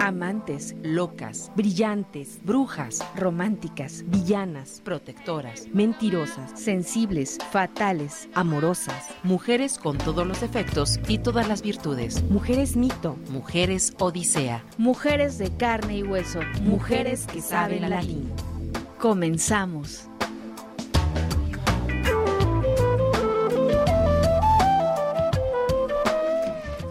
Amantes, locas, brillantes, brujas, románticas, villanas, protectoras, mentirosas, sensibles, fatales, amorosas, mujeres con todos los defectos y todas las virtudes, mujeres mito, mujeres odisea, mujeres de carne y hueso, mujeres que saben latín. Comenzamos.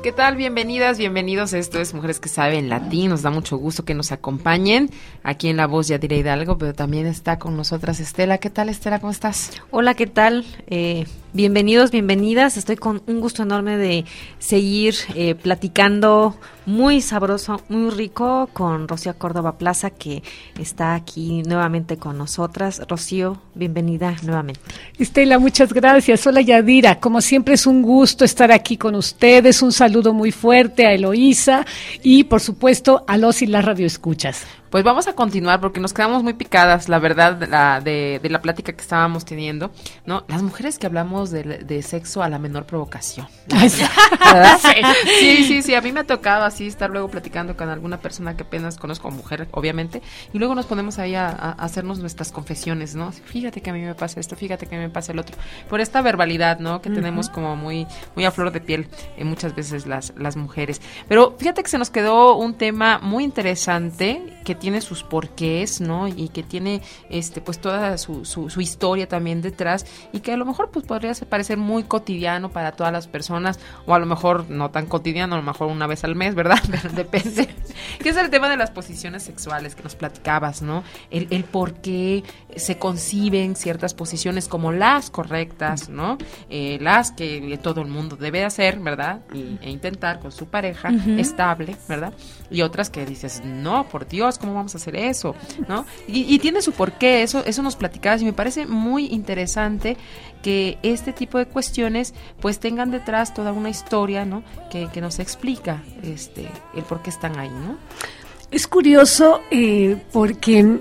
¿Qué tal? Bienvenidas, bienvenidos. Esto es Mujeres que Saben Latín. Nos da mucho gusto que nos acompañen. Aquí en La Voz ya diré Hidalgo, pero también está con nosotras Estela. ¿Qué tal, Estela? ¿Cómo estás? Hola, ¿qué tal? Eh, bienvenidos, bienvenidas. Estoy con un gusto enorme de seguir eh, platicando muy sabroso, muy rico con Rocío Córdoba Plaza, que está aquí nuevamente con nosotras. Rocío, bienvenida nuevamente. Estela, muchas gracias. Hola, Yadira. Como siempre es un gusto estar aquí con ustedes. Un saludo muy fuerte a Eloísa y, por supuesto, a los y las radioescuchas. Pues vamos a continuar porque nos quedamos muy picadas, la verdad, de la, de, la plática que estábamos teniendo, ¿no? Las mujeres que hablamos de, sexo a la menor provocación. Sí, sí, sí, a mí me ha tocado así estar luego platicando con alguna persona que apenas conozco, mujer, obviamente, y luego nos ponemos ahí a, hacernos nuestras confesiones, ¿no? Fíjate que a mí me pasa esto, fíjate que a mí me pasa el otro. Por esta verbalidad, ¿no? Que tenemos como muy, muy a flor de piel eh, muchas veces las, las mujeres. Pero fíjate que se nos quedó un tema muy interesante que tiene sus porqués, ¿no? Y que tiene, este, pues toda su, su, historia también detrás y que a lo mejor pues podría parecer muy cotidiano para todas las personas o a lo mejor no tan cotidiano, a lo mejor una vez al mes, ¿verdad? Pero depende. que es el tema de las posiciones sexuales que nos platicabas, ¿no? El, el por qué se conciben ciertas posiciones como las correctas, ¿no? Eh, las que todo el mundo debe hacer, ¿verdad? e intentar con su pareja estable, ¿verdad? Y otras que dices, no, por Dios, ¿cómo vamos a hacer eso? ¿No? Y, tiene su porqué, eso, eso nos platicabas y me parece muy interesante que este tipo de cuestiones pues tengan detrás toda una historia, ¿no? Que, nos explica este, el por qué están ahí, ¿no? Es curioso eh, porque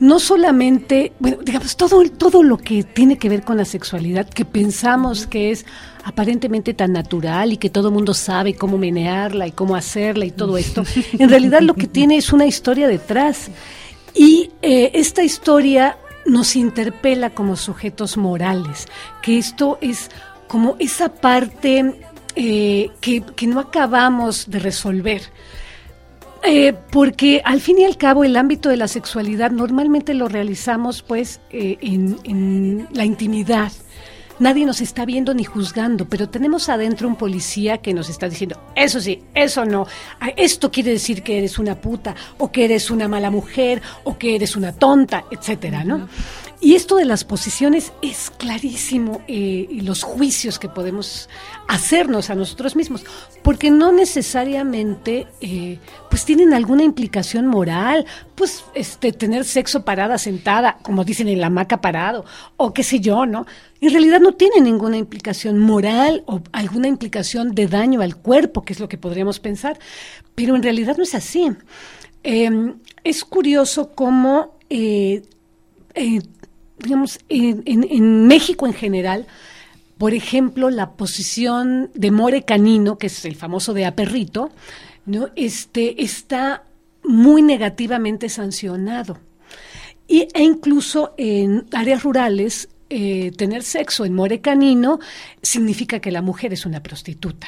no solamente, bueno, digamos, todo, todo lo que tiene que ver con la sexualidad, que pensamos que es aparentemente tan natural y que todo el mundo sabe cómo menearla y cómo hacerla y todo esto, en realidad lo que tiene es una historia detrás. Y eh, esta historia nos interpela como sujetos morales, que esto es como esa parte eh, que, que no acabamos de resolver. Eh, porque al fin y al cabo el ámbito de la sexualidad normalmente lo realizamos pues eh, en, la intimidad. Nadie nos está viendo ni juzgando, pero tenemos adentro un policía que nos está diciendo, eso sí, eso no, ah, esto quiere decir que eres una puta, o que eres una mala mujer, o que eres una tonta, etcétera, ¿no? Y esto de las posiciones es clarísimo, eh, los juicios que podemos hacernos a nosotros mismos, porque no necesariamente eh, pues tienen alguna implicación moral, pues este tener sexo parada, sentada, como dicen en la hamaca parado, o qué sé yo, ¿no? En realidad no tiene ninguna implicación moral o alguna implicación de daño al cuerpo, que es lo que podríamos pensar, pero en realidad no es así. Em, es curioso cómo eh, digamos, en, México en general, por ejemplo, la posición de more canino, que es el famoso de aperrito, ¿no? este, está muy negativamente sancionado. Y, e incluso en áreas rurales, eh, tener sexo en more canino significa que la mujer es una prostituta.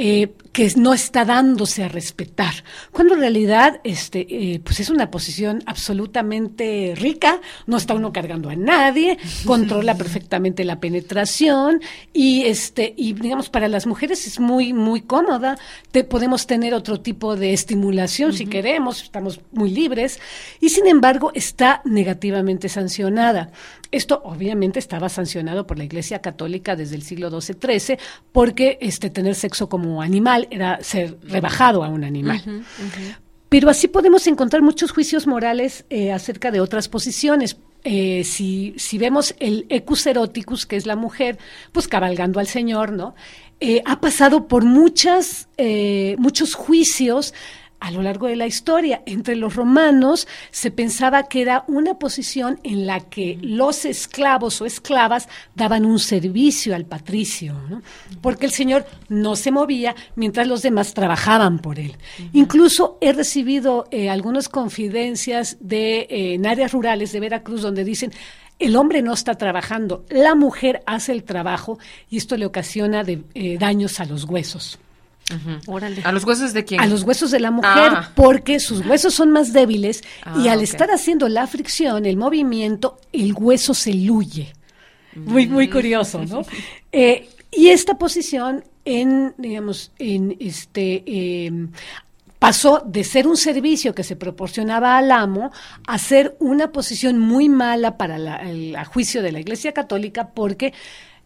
Eh, que no está dándose a respetar, cuando en realidad este, eh, pues es una posición absolutamente rica, no está uno cargando a nadie, controla perfectamente la penetración y, este, y digamos, para las mujeres es muy, muy cómoda, te, podemos tener otro tipo de estimulación si queremos, estamos muy libres y sin embargo está negativamente sancionada. Esto obviamente estaba sancionado por la Iglesia Católica desde el siglo XII-XIII porque este, tener sexo como animal, era ser rebajado a un animal. Pero así podemos encontrar muchos juicios morales eh, acerca de otras posiciones. Eh, si, si, vemos el ecus eroticus, que es la mujer, pues cabalgando al Señor, ¿no? Eh, ha pasado por muchas, muchos juicios a lo largo de la historia. Entre los romanos se pensaba que era una posición en la que los esclavos o esclavas daban un servicio al patricio, porque el señor no se movía mientras los demás trabajaban por él. Incluso he recibido eh, algunas confidencias de, eh, en áreas rurales de Veracruz donde dicen, el hombre no está trabajando, la mujer hace el trabajo y esto le ocasiona de, eh, daños a los huesos. ¿A los huesos de quién? A los huesos de la mujer, ah. porque sus huesos son más débiles y ah, al estar haciendo la fricción, el movimiento, el hueso se luye. Muy, muy mm. curioso, ¿no? Eh, y esta posición en, digamos, en este... Em, pasó de ser un servicio que se proporcionaba al amo a ser una posición muy mala para el juicio de la Iglesia Católica porque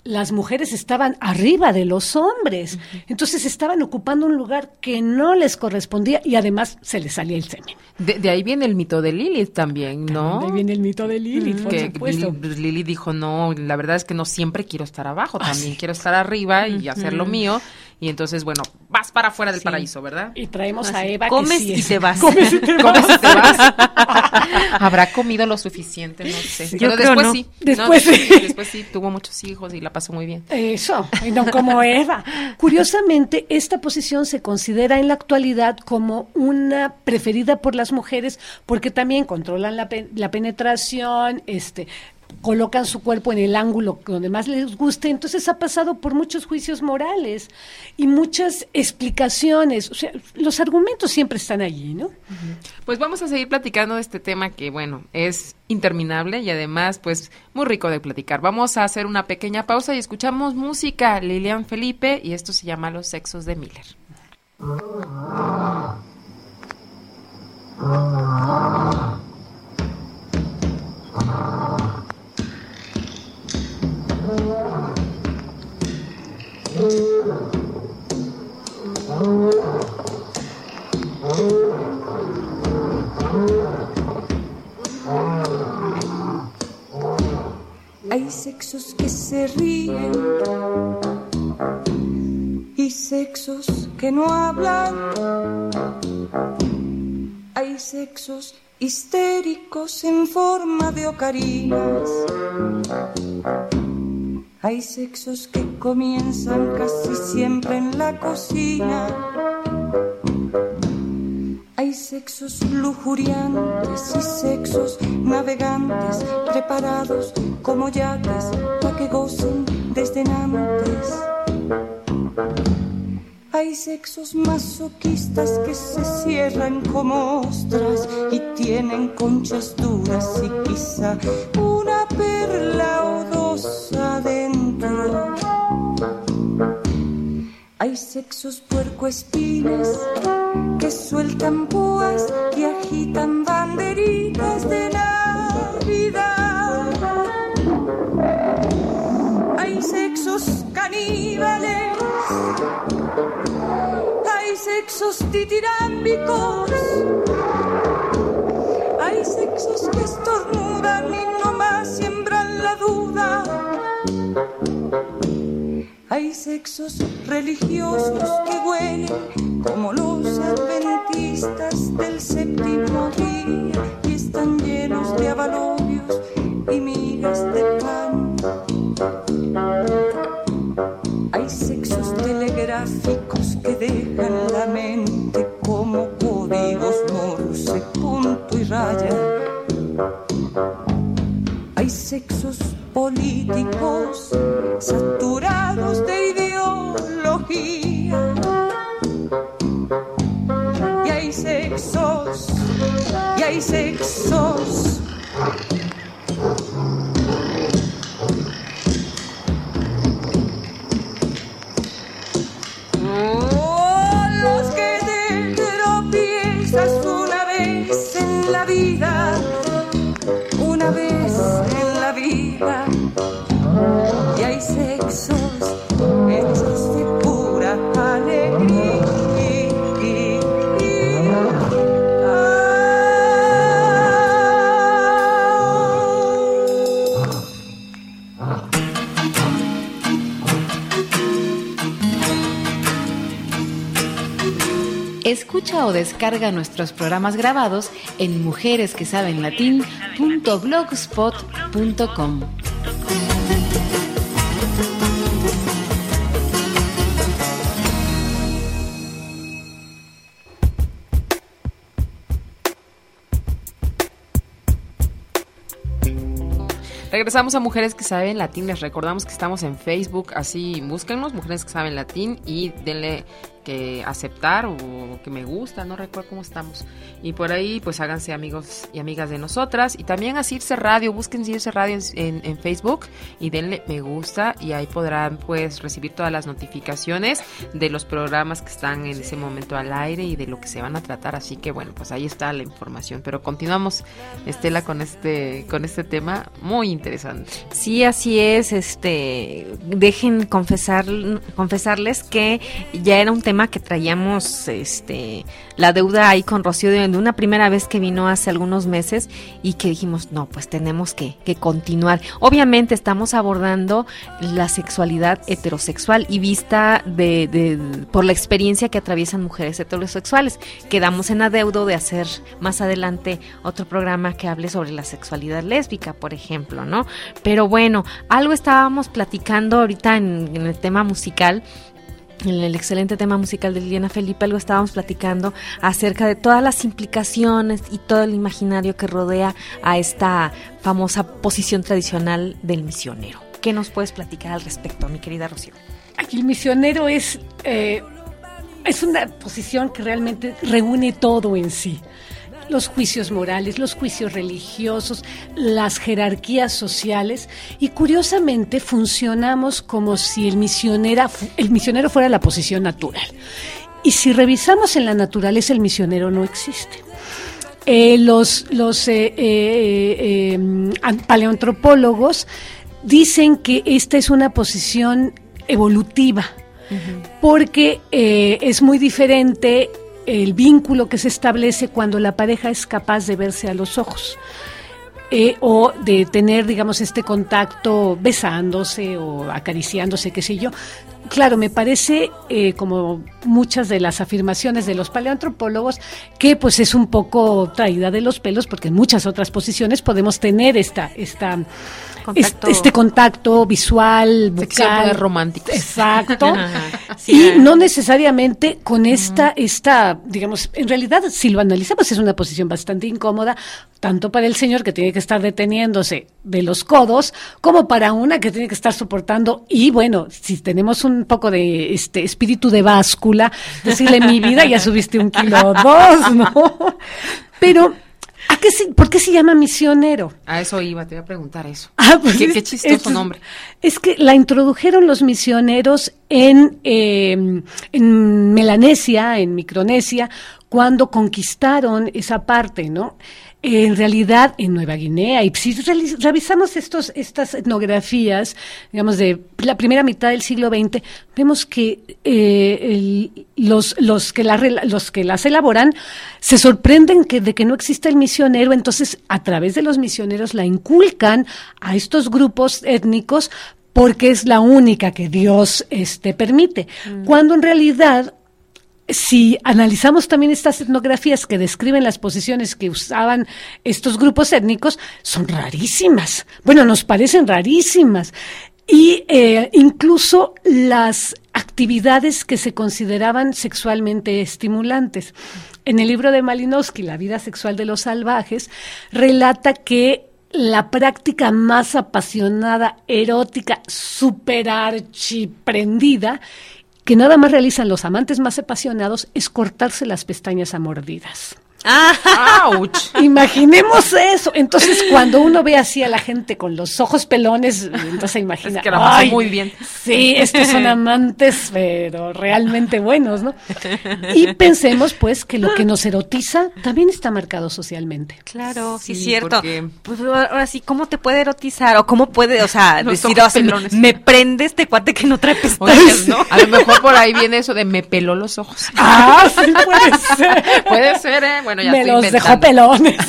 las mujeres estaban arriba de los hombres. Entonces estaban ocupando un lugar que no les correspondía y además se les salía el semen. De, ahí viene el mito de Lilith también, ¿no? De ahí viene el mito de Lilith, por que supuesto. Lilith dijo, no, la verdad es que no siempre quiero estar abajo, ah, también quiero estar arriba y hacer lo mío. Y entonces, bueno, vas para afuera del paraíso, ¿verdad? Y traemos a Eva. Comes y te vas. Comes y te vas. Habrá comido lo suficiente, no sé. Pero después sí. Después, sí. después sí, tuvo muchos hijos y la pasó muy bien. Eso, y no como Eva. Curiosamente, esta posición se considera en la actualidad como una preferida por las mujeres porque también controlan la, la penetración, este, colocan su cuerpo en el ángulo donde más les guste, entonces ha pasado por muchos juicios morales y muchas explicaciones, o sea, los argumentos siempre están allí, ¿no? Pues vamos a seguir platicando de este tema que, bueno, es interminable y además, pues, muy rico de platicar. Vamos a hacer una pequeña pausa y escuchamos música, Lilian Felipe, y esto se llama Los sexos de Miller. Hay sexos que se ríen y sexos que no hablan. Hay sexos histéricos en forma de ocarinas. Hay sexos que comienzan casi siempre en la cocina. Hay sexos lujuriantes y sexos navegantes preparados como yates para que gocen desde antes. Hay sexos masoquistas que se cierran como ostras y tienen conchas duras y quizá Hay sexos puercoespines que sueltan púas y agitan banderitas de Navidad. Hay sexos caníbales, hay sexos titirámbicos, Hay sexos religiosos que huelen como los adventistas del séptimo día y están llenos de avalobios y migas de pan. Hay sexos telegráficos que dejan la mente como códigos morse, punto y raya. Hay sexos políticos saturados O descarga nuestros programas grabados en mujeresquesabenlatin.blogspot.com. Regresamos a Mujeres que Saben Latín. Les recordamos que estamos en Facebook, así búsquenos, Mujeres que Saben Latín, y denle que aceptar o que me gusta, no recuerdo cómo estamos. Y por ahí, pues háganse amigos y amigas de nosotras. Y también a Circe Radio, busquen Circe Radio en, Facebook y denle me gusta y ahí podrán pues recibir todas las notificaciones de los programas que están en ese momento al aire y de lo que se van a tratar. Así que bueno, pues ahí está la información. Pero continuamos, Estela, con este, con este tema muy interesante. Sí, así es. Este, dejen confesar, confesarles que ya era un tema que traíamos este la deuda ahí con Rocío de una primera vez que vino hace algunos meses y que dijimos, no, pues tenemos que, que continuar. Obviamente estamos abordando la sexualidad heterosexual y vista de, de, por la experiencia que atraviesan mujeres heterosexuales. Quedamos en adeudo de hacer más adelante otro programa que hable sobre la sexualidad lésbica, por ejemplo, ¿no? Pero bueno, algo estábamos platicando ahorita en, en el tema musical en el excelente tema musical de Liliana Felipe, algo estábamos platicando acerca de todas las implicaciones y todo el imaginario que rodea a esta famosa posición tradicional del misionero. ¿Qué nos puedes platicar al respecto, mi querida Rocío? El misionero es, eh, es una posición que realmente reúne todo en sí los juicios morales, los juicios religiosos, las jerarquías sociales y curiosamente funcionamos como si el, misionera, el misionero fuera la posición natural. Y si revisamos en la naturaleza, el misionero no existe. Eh, los los eh, eh, paleoantropólogos dicen que esta es una posición evolutiva, porque es muy diferente el vínculo que se establece cuando la pareja es capaz de verse a los ojos. Eh, o de tener, digamos, este contacto besándose o acariciándose, qué sé yo. Claro, me parece, eh, como muchas de las afirmaciones de los paleoantropólogos, que pues es un poco traída de los pelos, porque en muchas otras posiciones podemos tener esta, esta Contacto. Este, contacto visual, bucal, romántico. Exacto. y no necesariamente con esta, esta, digamos, en realidad, si lo analizamos, es una posición bastante incómoda, tanto para el señor que tiene que estar deteniéndose de los codos, como para una que tiene que estar soportando. Y bueno, si tenemos un poco de este espíritu de báscula, decirle mi vida, ya subiste un kilo o dos, ¿no? Pero ¿Por qué se llama misionero? A eso iba, te iba a preguntar eso. Ah, pues ¿Qué, chistoso nombre. Es que la introdujeron los misioneros en, eh, en Melanesia, en Micronesia, cuando conquistaron esa parte, ¿no? En realidad en Nueva Guinea. Y si revisamos estos, estas etnografías, digamos, de la primera mitad del siglo XX, vemos que eh, los, los, que los que las elaboran se sorprenden que, de que no existe el misionero, entonces a través de los misioneros la inculcan a estos grupos étnicos porque es la única que Dios este, permite. Mm. Cuando en realidad si analizamos también estas etnografías que describen las posiciones que usaban estos grupos étnicos, son rarísimas. Bueno, nos parecen rarísimas. Y eh, incluso las actividades que se consideraban sexualmente estimulantes. En el libro de Malinowski, La vida sexual de los salvajes, relata que la práctica más apasionada, erótica, super archiprendida, que nada más realizan los amantes más apasionados es cortarse las pestañas a mordidas. ¡Auch! Imaginemos eso. Entonces, cuando uno ve así a la gente con los ojos pelones, entonces imagina. Es que la muy bien. Sí, estos son amantes, pero realmente buenos, ¿no? Y pensemos, pues, que lo que nos erotiza también está marcado socialmente. Claro, sí, cierto. Pues ahora sí, ¿cómo te puede erotizar? O cómo puede, o sea, decir, me, prende este cuate que no trae pestañas, ¿no? A lo mejor por ahí viene eso de me peló los ojos. Ah, sí, puede ser. puede ser, ¿eh? Bueno, ya me estoy los dejó pelones.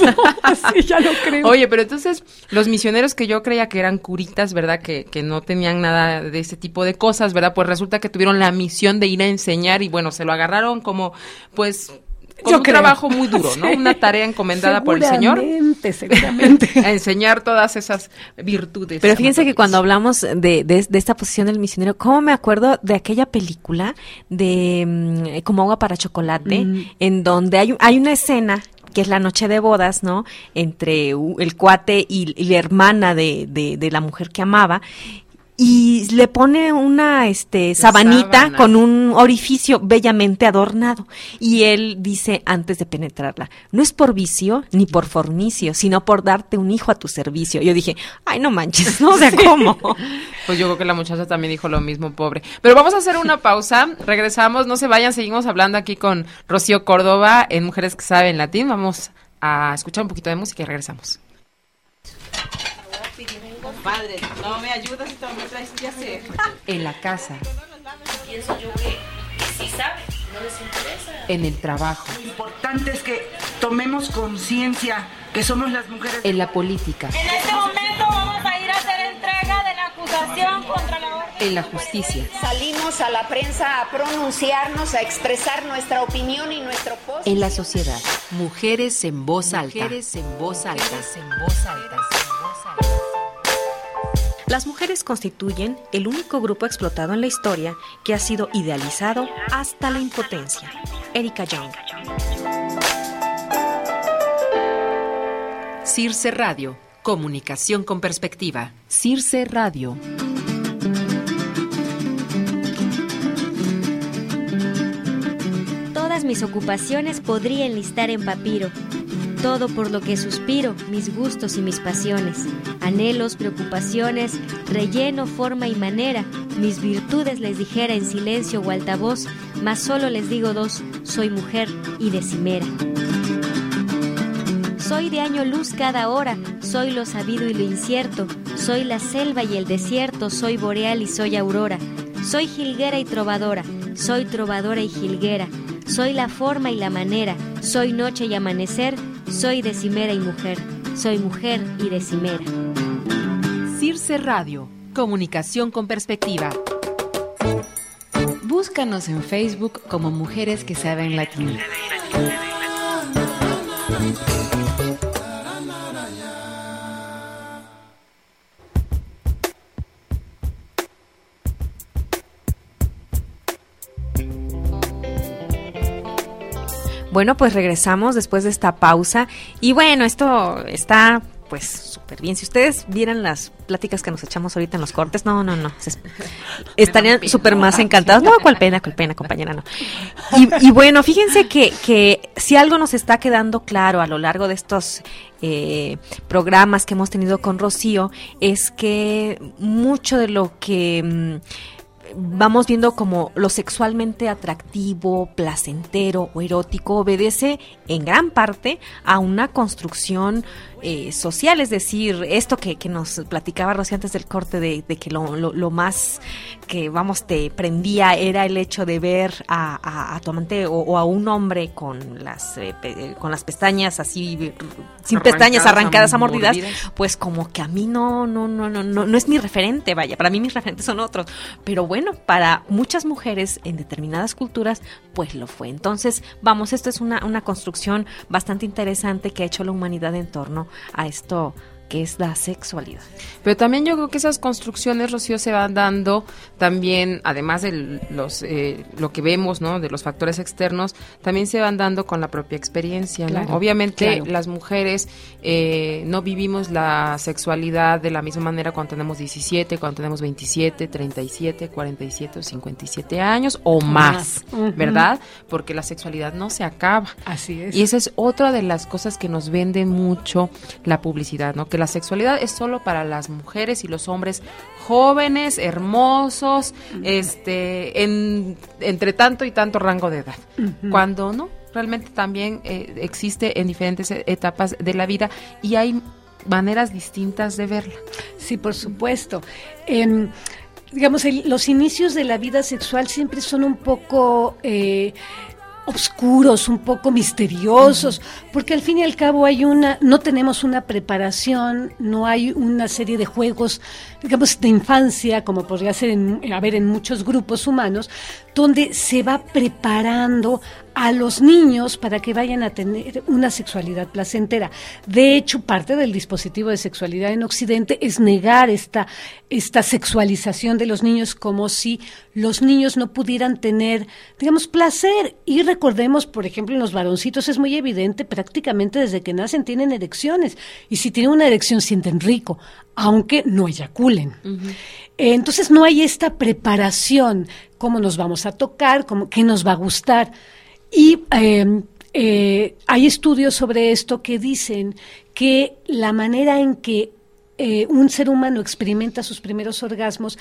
sí, ya lo creo. Oye, pero entonces los misioneros que yo creía que eran curitas, ¿verdad? Que, que no tenían nada de ese tipo de cosas, ¿verdad? Pues resulta que tuvieron la misión de ir a enseñar y bueno, se lo agarraron como, pues, con Yo un creo. trabajo muy duro, ¿no? Sí. Una tarea encomendada por el Señor Seguramente, seguramente. a enseñar todas esas virtudes. Pero fíjense que cuando hablamos de, de, de esta posición del misionero, ¿cómo me acuerdo de aquella película de mm, Como agua para chocolate, Mm. en donde hay, hay una escena que es la noche de bodas, ¿no? Entre el cuate y, y la hermana de, de, de la mujer que amaba. Y le pone una este sabanita sábana. con un orificio bellamente adornado. Y él dice antes de penetrarla, no es por vicio ni por fornicio, sino por darte un hijo a tu servicio. Yo dije, ay, no manches, no, sea, ¿cómo? Pues yo creo que la muchacha también dijo lo mismo, pobre. Pero vamos a hacer una pausa, regresamos, no se vayan, seguimos hablando aquí con Rocío Córdoba en Mujeres que Saben Latín. Vamos a escuchar un poquito de música y regresamos. Padre, no me ayudas y me traes que hacer. En la casa. Pienso yo que, sí saben, no les interesa. En el trabajo. importante es que tomemos conciencia que somos las mujeres. En la política. En este momento vamos a ir a hacer entrega de la acusación contra la. En la justicia. Salimos a la prensa a pronunciarnos, a expresar nuestra opinión y nuestro post. En la sociedad. Mujeres en voz alta. Mujeres en voz alta. en voz alta. Las mujeres constituyen el único grupo explotado en la historia que ha sido idealizado hasta la impotencia. Erika Young. Circe Radio. Comunicación con perspectiva. Circe Radio. Todas mis ocupaciones podría enlistar en papiro. Todo por lo que suspiro, mis gustos y mis pasiones, anhelos, preocupaciones, relleno, forma y manera, mis virtudes les dijera en silencio o altavoz, mas solo les digo dos, soy mujer y decimera. Soy de año luz cada hora, soy lo sabido y lo incierto, soy la selva y el desierto, soy boreal y soy aurora, soy jilguera y trovadora, soy trovadora y jilguera, soy la forma y la manera, soy noche y amanecer, soy decimera y mujer, soy mujer y decimera. Circe Radio. Comunicación con perspectiva. Búscanos en Facebook como Mujeres que Saben Latín. Bueno, pues regresamos después de esta pausa. Y bueno, esto está pues súper bien. Si ustedes vieran las pláticas que nos echamos ahorita en los cortes, no, no, no. estarían súper más encantados. No, cuál pena, cuál pena, compañera, no. Y, y bueno, fíjense que, que si algo nos está quedando claro a lo largo de estos eh, programas que hemos tenido con Rocío, es que mucho de lo que... vamos viendo como lo sexualmente atractivo, placentero o erótico obedece en gran parte a una construcción eh, social, es decir, esto que, que nos platicaba Rocío antes del corte de, de que lo, lo- lo más que, vamos, te prendía era el hecho de ver a, a- a tu amante o, o a un hombre con las, eh, pe- con las pestañas así, eh, sin pestañas Arrancadas, arrancadas a mordidas, mordidas. pues como que a mí no, no, no, no, no, no es mi referente, vaya, para mí mis referentes son otros. Pero bueno, para muchas mujeres en determinadas culturas, pues lo fue. Entonces, vamos, esto es una, una construcción bastante interesante que ha hecho la humanidad en torno a esto que es la sexualidad. Pero también yo creo que esas construcciones, Rocío, se van dando también, además de los, eh, lo que vemos, ¿no? De los factores externos, también se van dando con la propia experiencia, ¿no? Claro, Obviamente claro. las mujeres eh, no vivimos la sexualidad de la misma manera cuando tenemos 17, cuando tenemos 27, 37, 47 o 57 años o más. ¿verdad? Porque la sexualidad no se acaba. Así es. Y esa es otra de las cosas que nos vende mucho la publicidad, ¿no? Que la sexualidad es solo para las mujeres y los hombres jóvenes, hermosos, este, en, entre tanto y tanto rango de edad. Cuando no, realmente también eh, existe en diferentes e- etapas de la vida y hay maneras distintas de verla. Sí, por supuesto. Digamos, el- los inicios de la vida sexual siempre son un poco, eh, oscuros, un poco misteriosos, porque al fin y al cabo hay una, no tenemos una preparación, no hay una serie de juegos, digamos, de infancia, como podría ser en, haber en muchos grupos humanos, donde se va preparando a los niños para que vayan a tener una sexualidad placentera. De hecho, parte del dispositivo de sexualidad en Occidente es negar esta, esta sexualización de los niños como si los niños no pudieran tener, digamos, placer. Y recordemos, por ejemplo, en los varoncitos es muy evidente, prácticamente desde que nacen tienen erecciones. Y si tienen una erección sienten rico, aunque no eyaculen. entonces no hay esta preparación, cómo nos vamos a tocar, cómo, qué nos va a gustar. Y em, eh, hay estudios sobre esto que dicen que la manera en que eh, un ser humano experimenta sus primeros orgasmos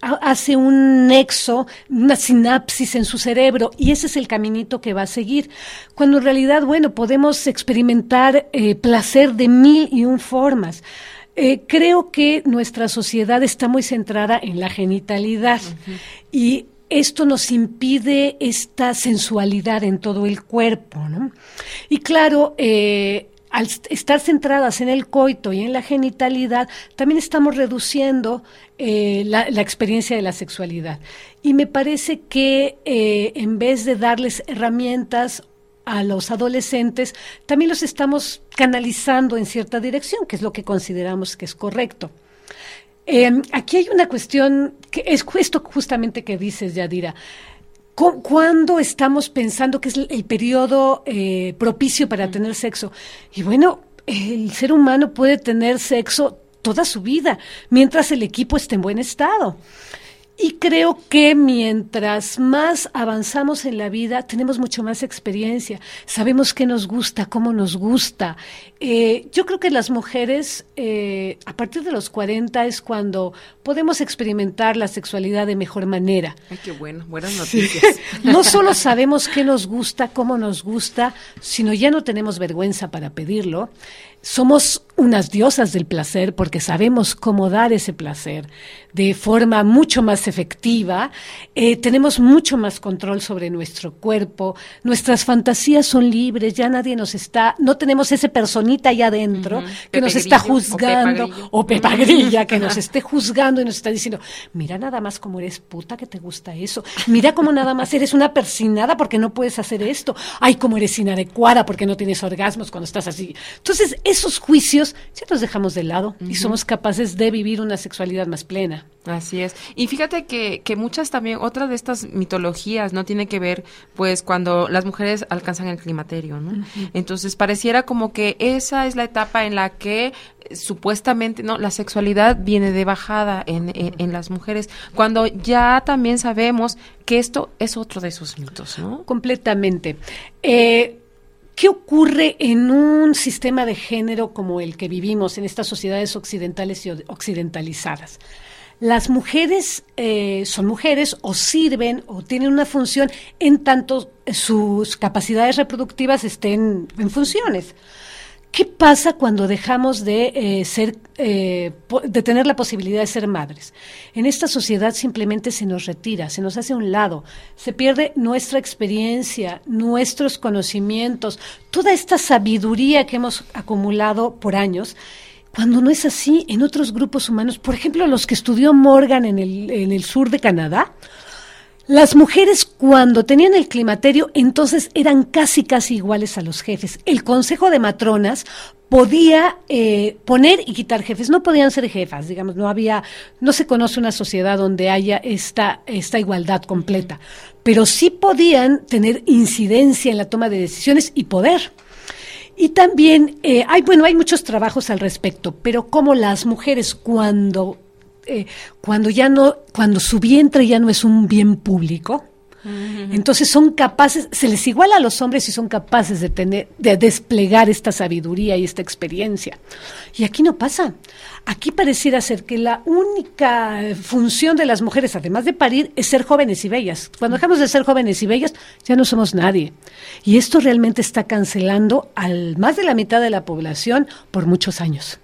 hace un nexo, una sinapsis en su cerebro y ese es el caminito que va a seguir. Cuando en realidad, bueno, podemos experimentar eh, placer de mil y un formas. Creo que nuestra sociedad está muy centrada en la genitalidad y esto nos impide esta sensualidad en todo el cuerpo. ¿no? Y claro, eh, al estar centradas en el coito y en la genitalidad, también estamos reduciendo eh, la, experiencia de la sexualidad. Y me parece que eh, en vez de darles herramientas a los adolescentes, también los estamos canalizando en cierta dirección, que es lo que consideramos que es correcto. Em, aquí hay una cuestión que es esto justamente que dices, Yadira. ¿Cuándo estamos pensando que es el periodo eh, propicio para tener sexo? Y bueno, el ser humano puede tener sexo toda su vida, mientras el equipo esté en buen estado. Y creo que mientras más avanzamos en la vida, tenemos mucho más experiencia, sabemos qué nos gusta, cómo nos gusta. Eh, yo creo que las mujeres, eh, a partir de los 40 es cuando podemos experimentar la sexualidad de mejor manera. Ay, qué bueno, buenas noticias. No solo sabemos qué nos gusta, cómo nos gusta, sino ya no tenemos vergüenza para pedirlo somos unas diosas del placer porque sabemos cómo dar ese placer de forma mucho más efectiva, eh, tenemos mucho más control sobre nuestro cuerpo, nuestras fantasías son libres, ya nadie nos está, no tenemos ese personita allá adentro que nos está juzgando, o Pepa, Grilla, que nos esté juzgando y nos está diciendo, mira nada más cómo eres puta que te gusta eso, mira cómo nada más eres una persinada porque no puedes hacer esto, ay, cómo eres inadecuada porque no tienes orgasmos cuando estás así. Entonces, esos juicios ya los dejamos de lado y somos capaces de vivir una sexualidad más plena. Así es. Y fíjate que, que muchas también, otra de estas mitologías, ¿no? Tiene que ver, pues, cuando las mujeres alcanzan el climaterio, ¿no? Entonces, pareciera como que esa es la etapa en la que eh, supuestamente, ¿no? La sexualidad viene de bajada en, en, las mujeres, cuando ya también sabemos que esto es otro de esos mitos, ¿no? Completamente. Eh, ¿Qué ocurre en un sistema de género como el que vivimos en estas sociedades occidentales y occidentalizadas? Las mujeres eh, son mujeres o sirven o tienen una función en tanto sus capacidades reproductivas estén en funciones. ¿Qué pasa cuando dejamos de eh, ser, eh, de tener la posibilidad de ser madres? En esta sociedad simplemente se nos retira, se nos hace a un lado, se pierde nuestra experiencia, nuestros conocimientos, toda esta sabiduría que hemos acumulado por años. Cuando no es así en otros grupos humanos, por ejemplo, los que estudió Morgan en el, en el sur de Canadá, las mujeres cuando tenían el climaterio entonces eran casi casi iguales a los jefes. El Consejo de Matronas podía eh, poner y quitar jefes, no podían ser jefas, digamos, no había, no se conoce una sociedad donde haya esta, esta igualdad completa, pero sí podían tener incidencia en la toma de decisiones y poder. Y también eh, hay, bueno, hay muchos trabajos al respecto, pero como las mujeres cuando eh, cuando ya no, cuando su vientre ya no es un bien público, entonces son capaces, se les iguala a los hombres y son capaces de tener, de desplegar esta sabiduría y esta experiencia. Y aquí no pasa. Aquí pareciera ser que la única función de las mujeres, además de parir, es ser jóvenes y bellas. Cuando dejamos de ser jóvenes y bellas, ya no somos nadie. Y esto realmente está cancelando al más de la mitad de la población por muchos años.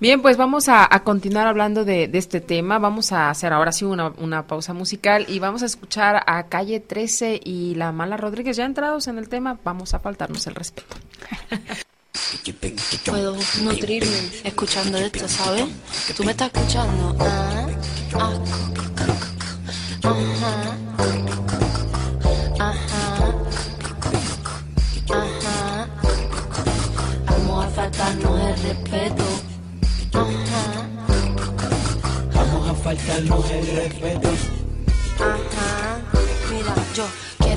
Bien, pues vamos a, continuar hablando de, este tema. Vamos a hacer ahora sí una, pausa musical y vamos a escuchar a Calle 13 y La Mala Rodríguez. Ya entrados en el tema, vamos a faltarnos el respeto. Puedo nutrirme escuchando esto, ¿sabes? Tú me estás escuchando. Ah, ah, ajá, ajá, ajá. Vamos a faltarnos el respeto. Vamos a faltarnos el respeto. Ajá. Mira, yo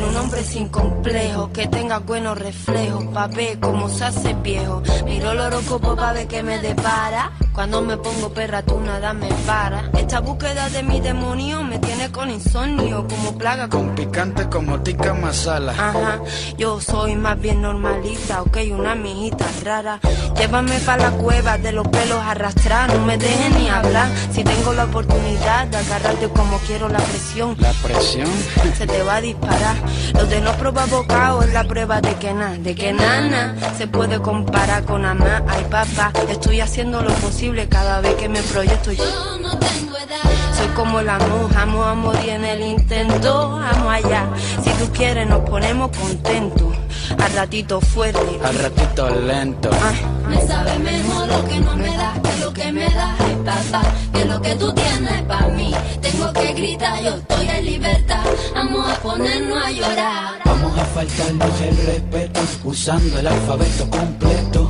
Quiero un hombre sin complejo, que tenga buenos reflejos, pa' ver cómo se hace viejo. Miro el horóscopo pa' ver que me depara. Cuando me pongo perra, tú nada me para. Esta búsqueda de mi demonio me tiene con insomnio, como plaga. Con picante como tica masala. Ajá, yo soy más bien normalita, ok, una mijita rara. Llévame pa' la cueva de los pelos arrastrados, no me dejes ni hablar. Si tengo la oportunidad de agarrarte como quiero la presión. La presión se te va a disparar. Lo de no probar bocado es la prueba de que nada, de que nana se puede comparar con amar. Ay papá, estoy haciendo lo posible cada vez que me proyecto. Yo no tengo edad. Soy como la monja, amo a morir en el intento, amo allá. Si tú quieres nos ponemos contentos. Al ratito fuerte, al ratito lento. Ah. Me sabe mejor lo que no me da que lo que me da, ay papá, que lo que tú tienes para mí. Tengo que gritar, yo estoy en libertad, vamos a ponernos a llorar. Vamos a faltarnos el respeto usando el alfabeto completo.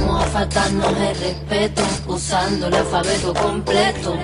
Vamos a faltarnos el respeto usando el alfabeto completo.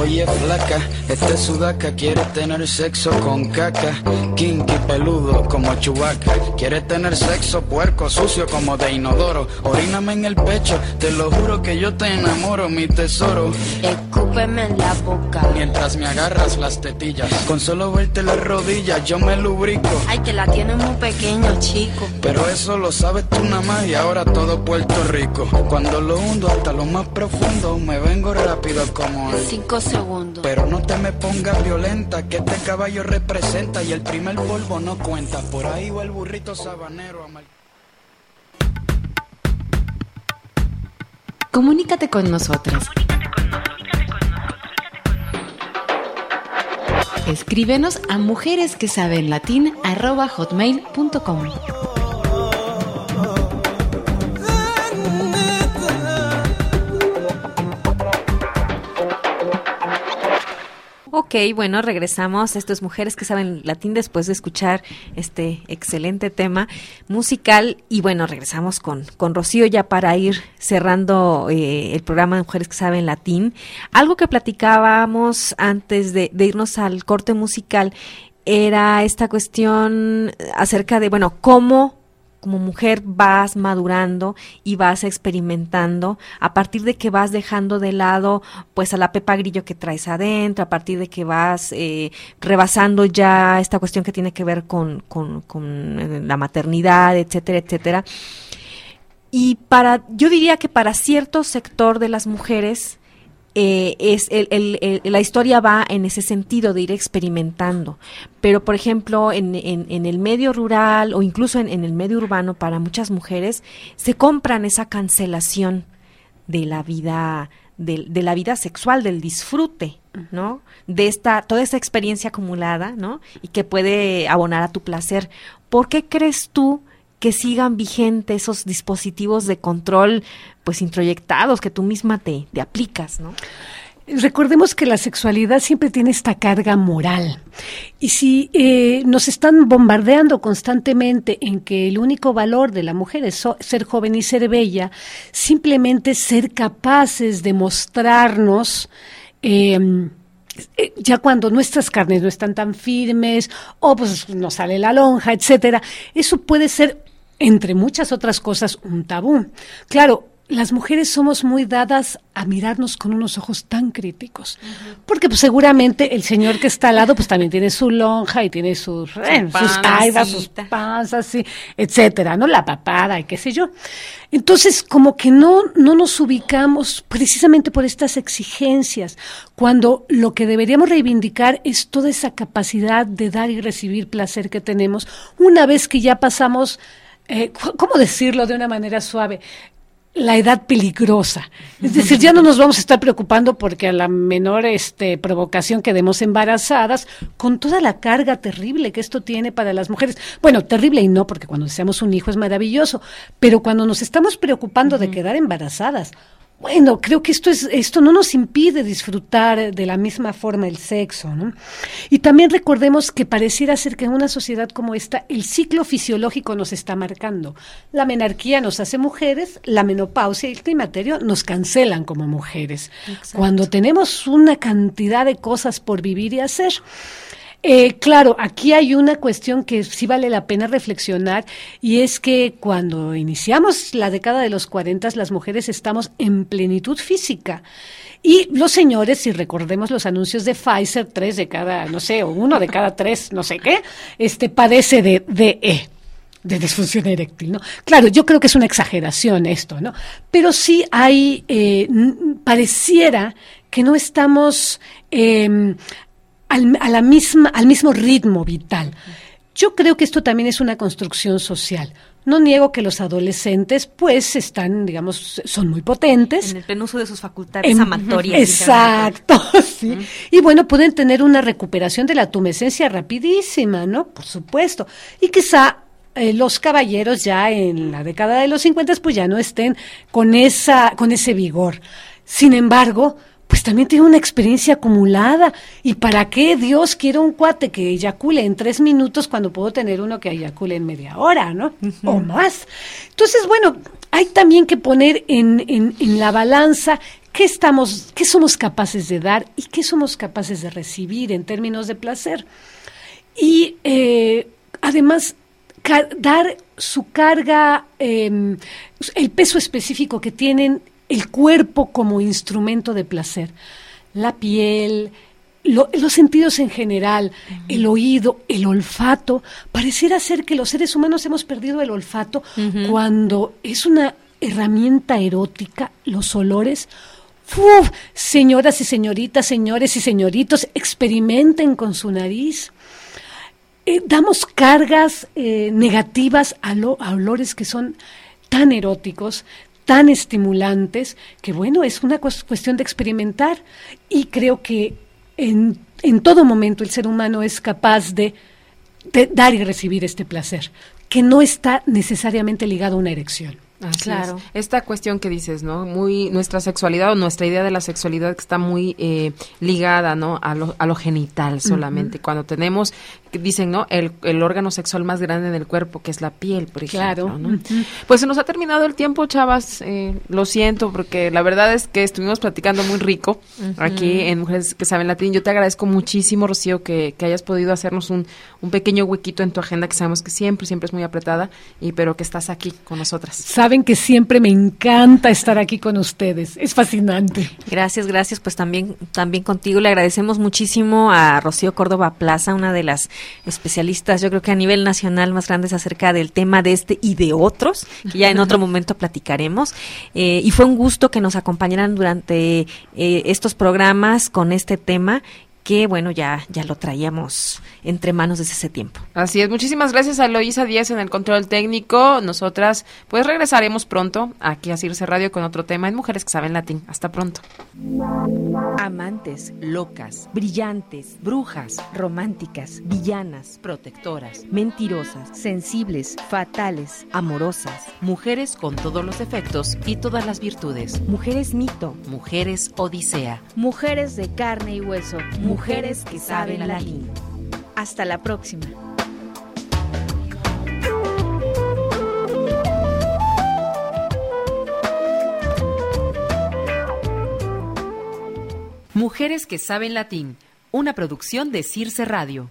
Oye, flaca, este sudaca quiere tener sexo con caca. Kinky peludo como chubaca. Quiere tener sexo puerco, sucio como de inodoro. Oríname en el pecho, te lo juro que yo te enamoro, mi tesoro. Escúpeme en la boca. Mientras me agarras las tetillas. Con solo verte las rodillas, yo me lubrico. Ay, que la tienes muy pequeño, chico. Pero eso lo sabes tú nada más y ahora todo Puerto Rico. Cuando lo hundo hasta lo más profundo, me vengo rápido como en cinco segundos. Pero no te me pongas violenta, que este caballo representa y el primer polvo no cuenta. Por ahí va el burrito sabanero Comunícate con nosotras. Escríbenos a mujeres que saben latín hotmail.com. Ok, bueno, regresamos. Esto es Mujeres que saben latín después de escuchar este excelente tema musical. Y bueno, regresamos con, con Rocío ya para ir cerrando eh, el programa de Mujeres que saben latín. Algo que platicábamos antes de irnos al corte musical era esta cuestión acerca de, bueno, cómo como mujer vas madurando y vas experimentando a partir de que vas dejando de lado pues a la pepa grillo que traes adentro, a partir de que vas eh, rebasando ya esta cuestión que tiene que ver con, con, con la maternidad, etcétera, etcétera. Y para, yo diría que para cierto sector de las mujeres, eh, es el, la historia va en ese sentido de ir experimentando. Pero, por ejemplo, en, en, el medio rural o incluso en, el medio urbano, para muchas mujeres, se compran esa cancelación de la vida, de la vida sexual, del disfrute, ¿no? De esta, toda esa experiencia acumulada, ¿no? Y que puede abonar a tu placer. ¿Por qué crees tú que sigan vigentes esos dispositivos de control pues introyectados que tú misma te, aplicas, ¿no? Recordemos que la sexualidad siempre tiene esta carga moral. Y si eh, nos están bombardeando constantemente en que el único valor de la mujer es ser joven y ser bella, simplemente ser capaces de mostrarnos em, eh, ya cuando nuestras carnes no están tan firmes o pues nos sale la lonja, etcétera, eso puede ser entre muchas otras cosas, un tabú. Claro, las mujeres somos muy dadas a mirarnos con unos ojos tan críticos, porque pues, seguramente el señor que está al lado pues también tiene su lonja y tiene sus, eh, sus caídas, sus panzas, etcétera, ¿no? La papada y qué sé yo. Entonces, como que no, no nos ubicamos precisamente por estas exigencias, cuando lo que deberíamos reivindicar es toda esa capacidad de dar y recibir placer que tenemos una vez que ya pasamos eh, ¿cómo decirlo de una manera suave? la edad peligrosa. Es decir, ya no nos vamos a estar preocupando porque a la menor este, provocación quedemos embarazadas, con toda la carga terrible que esto tiene para las mujeres. Bueno, terrible y no, porque cuando deseamos un hijo es maravilloso, pero cuando nos estamos preocupando de quedar embarazadas, bueno, creo que esto es esto no nos impide disfrutar de la misma forma el sexo, ¿no? Y también recordemos que pareciera ser que en una sociedad como esta el ciclo fisiológico nos está marcando. La menarquía nos hace mujeres, la menopausia y el climaterio nos cancelan como mujeres. Cuando tenemos una cantidad de cosas por vivir y hacer. Eh, claro, aquí hay una cuestión que sí vale la pena reflexionar y es que cuando iniciamos la década de los 40 las mujeres estamos en plenitud física. Y los señores, si recordemos los anuncios de Pfizer, tres de cada, no sé, o uno de cada tres, no sé qué, este padece de DE de disfunción eréctil, ¿no? Claro, yo creo que es una exageración esto, ¿no? Pero sí hay, eh, pareciera que no estamos eh, al, a la misma, al mismo ritmo vital. Yo creo que esto también es una construcción social. No niego que los adolescentes, pues, están, digamos, son muy potentes. En el pleno uso de sus facultades amatorias. Exacto, sí. Y bueno, pueden tener una recuperación de la tumescencia rapidísima, ¿no? Por supuesto. Y quizá eh, los caballeros ya en la década de los 50, pues ya no estén con, esa, con ese vigor. Sin embargo, también tiene una experiencia acumulada. ¿Y para qué Dios quiere un cuate que eyacule en tres minutos cuando puedo tener uno que eyacule en media hora, ¿no? O más. Entonces, bueno, hay también que poner en, en, en la balanza qué estamos, qué somos capaces de dar y qué somos capaces de recibir en términos de placer. Y eh, además, dar su carga, eh, el peso específico que tienen el cuerpo como instrumento de placer, la piel, los sentidos en general, el oído, el olfato, pareciera ser que los seres humanos hemos perdido el olfato cuando es una herramienta erótica, los olores. Uf, señoras y señoritas, señores y señoritos, experimenten con su nariz. Eh, damos cargas eh, negativas a, a olores que son tan eróticos, tan estimulantes que bueno, es una cuestión de experimentar. Y creo que en, en todo momento el ser humano es capaz de, de dar y recibir este placer, que no está necesariamente ligado a una erección claro. Esta cuestión que dices, ¿no? Muy nuestra sexualidad o nuestra idea de la sexualidad que está muy eh, ligada, ¿no? A lo, a lo genital solamente. Cuando tenemos, dicen, ¿no? El, el, órgano sexual más grande del cuerpo, que es la piel, por ejemplo. Claro. ¿no? Pues se nos ha terminado el tiempo, chavas. Eh, lo siento, porque la verdad es que estuvimos platicando muy rico aquí en Mujeres que Saben Latín. Yo te agradezco muchísimo, Rocío, que, que hayas podido hacernos un, un pequeño huequito en tu agenda, que sabemos que siempre, siempre es muy apretada, y pero que estás aquí con nosotras. Saben que siempre me encanta estar aquí con ustedes. Es fascinante. Gracias, gracias. Pues también, también contigo le agradecemos muchísimo a Rocío Córdoba Plaza, una de las especialistas, yo creo que a nivel nacional más grandes acerca del tema de este y de otros, que ya en otro momento platicaremos. Eh, y fue un gusto que nos acompañaran durante eh, estos programas con este tema que bueno, ya, ya lo traíamos entre manos desde ese tiempo. Así es, muchísimas gracias a Loisa Díaz en el control técnico. Nosotras pues regresaremos pronto aquí a Circe Radio con otro tema en Mujeres que saben latín. Hasta pronto. Amantes, locas, brillantes, brujas, románticas, villanas, protectoras, mentirosas, sensibles, fatales, amorosas, mujeres con todos los defectos y todas las virtudes. Mujeres mito, mujeres odisea, mujeres de carne y hueso mujeres que saben latín. Hasta la próxima. Mujeres que saben latín, una producción de Circe Radio.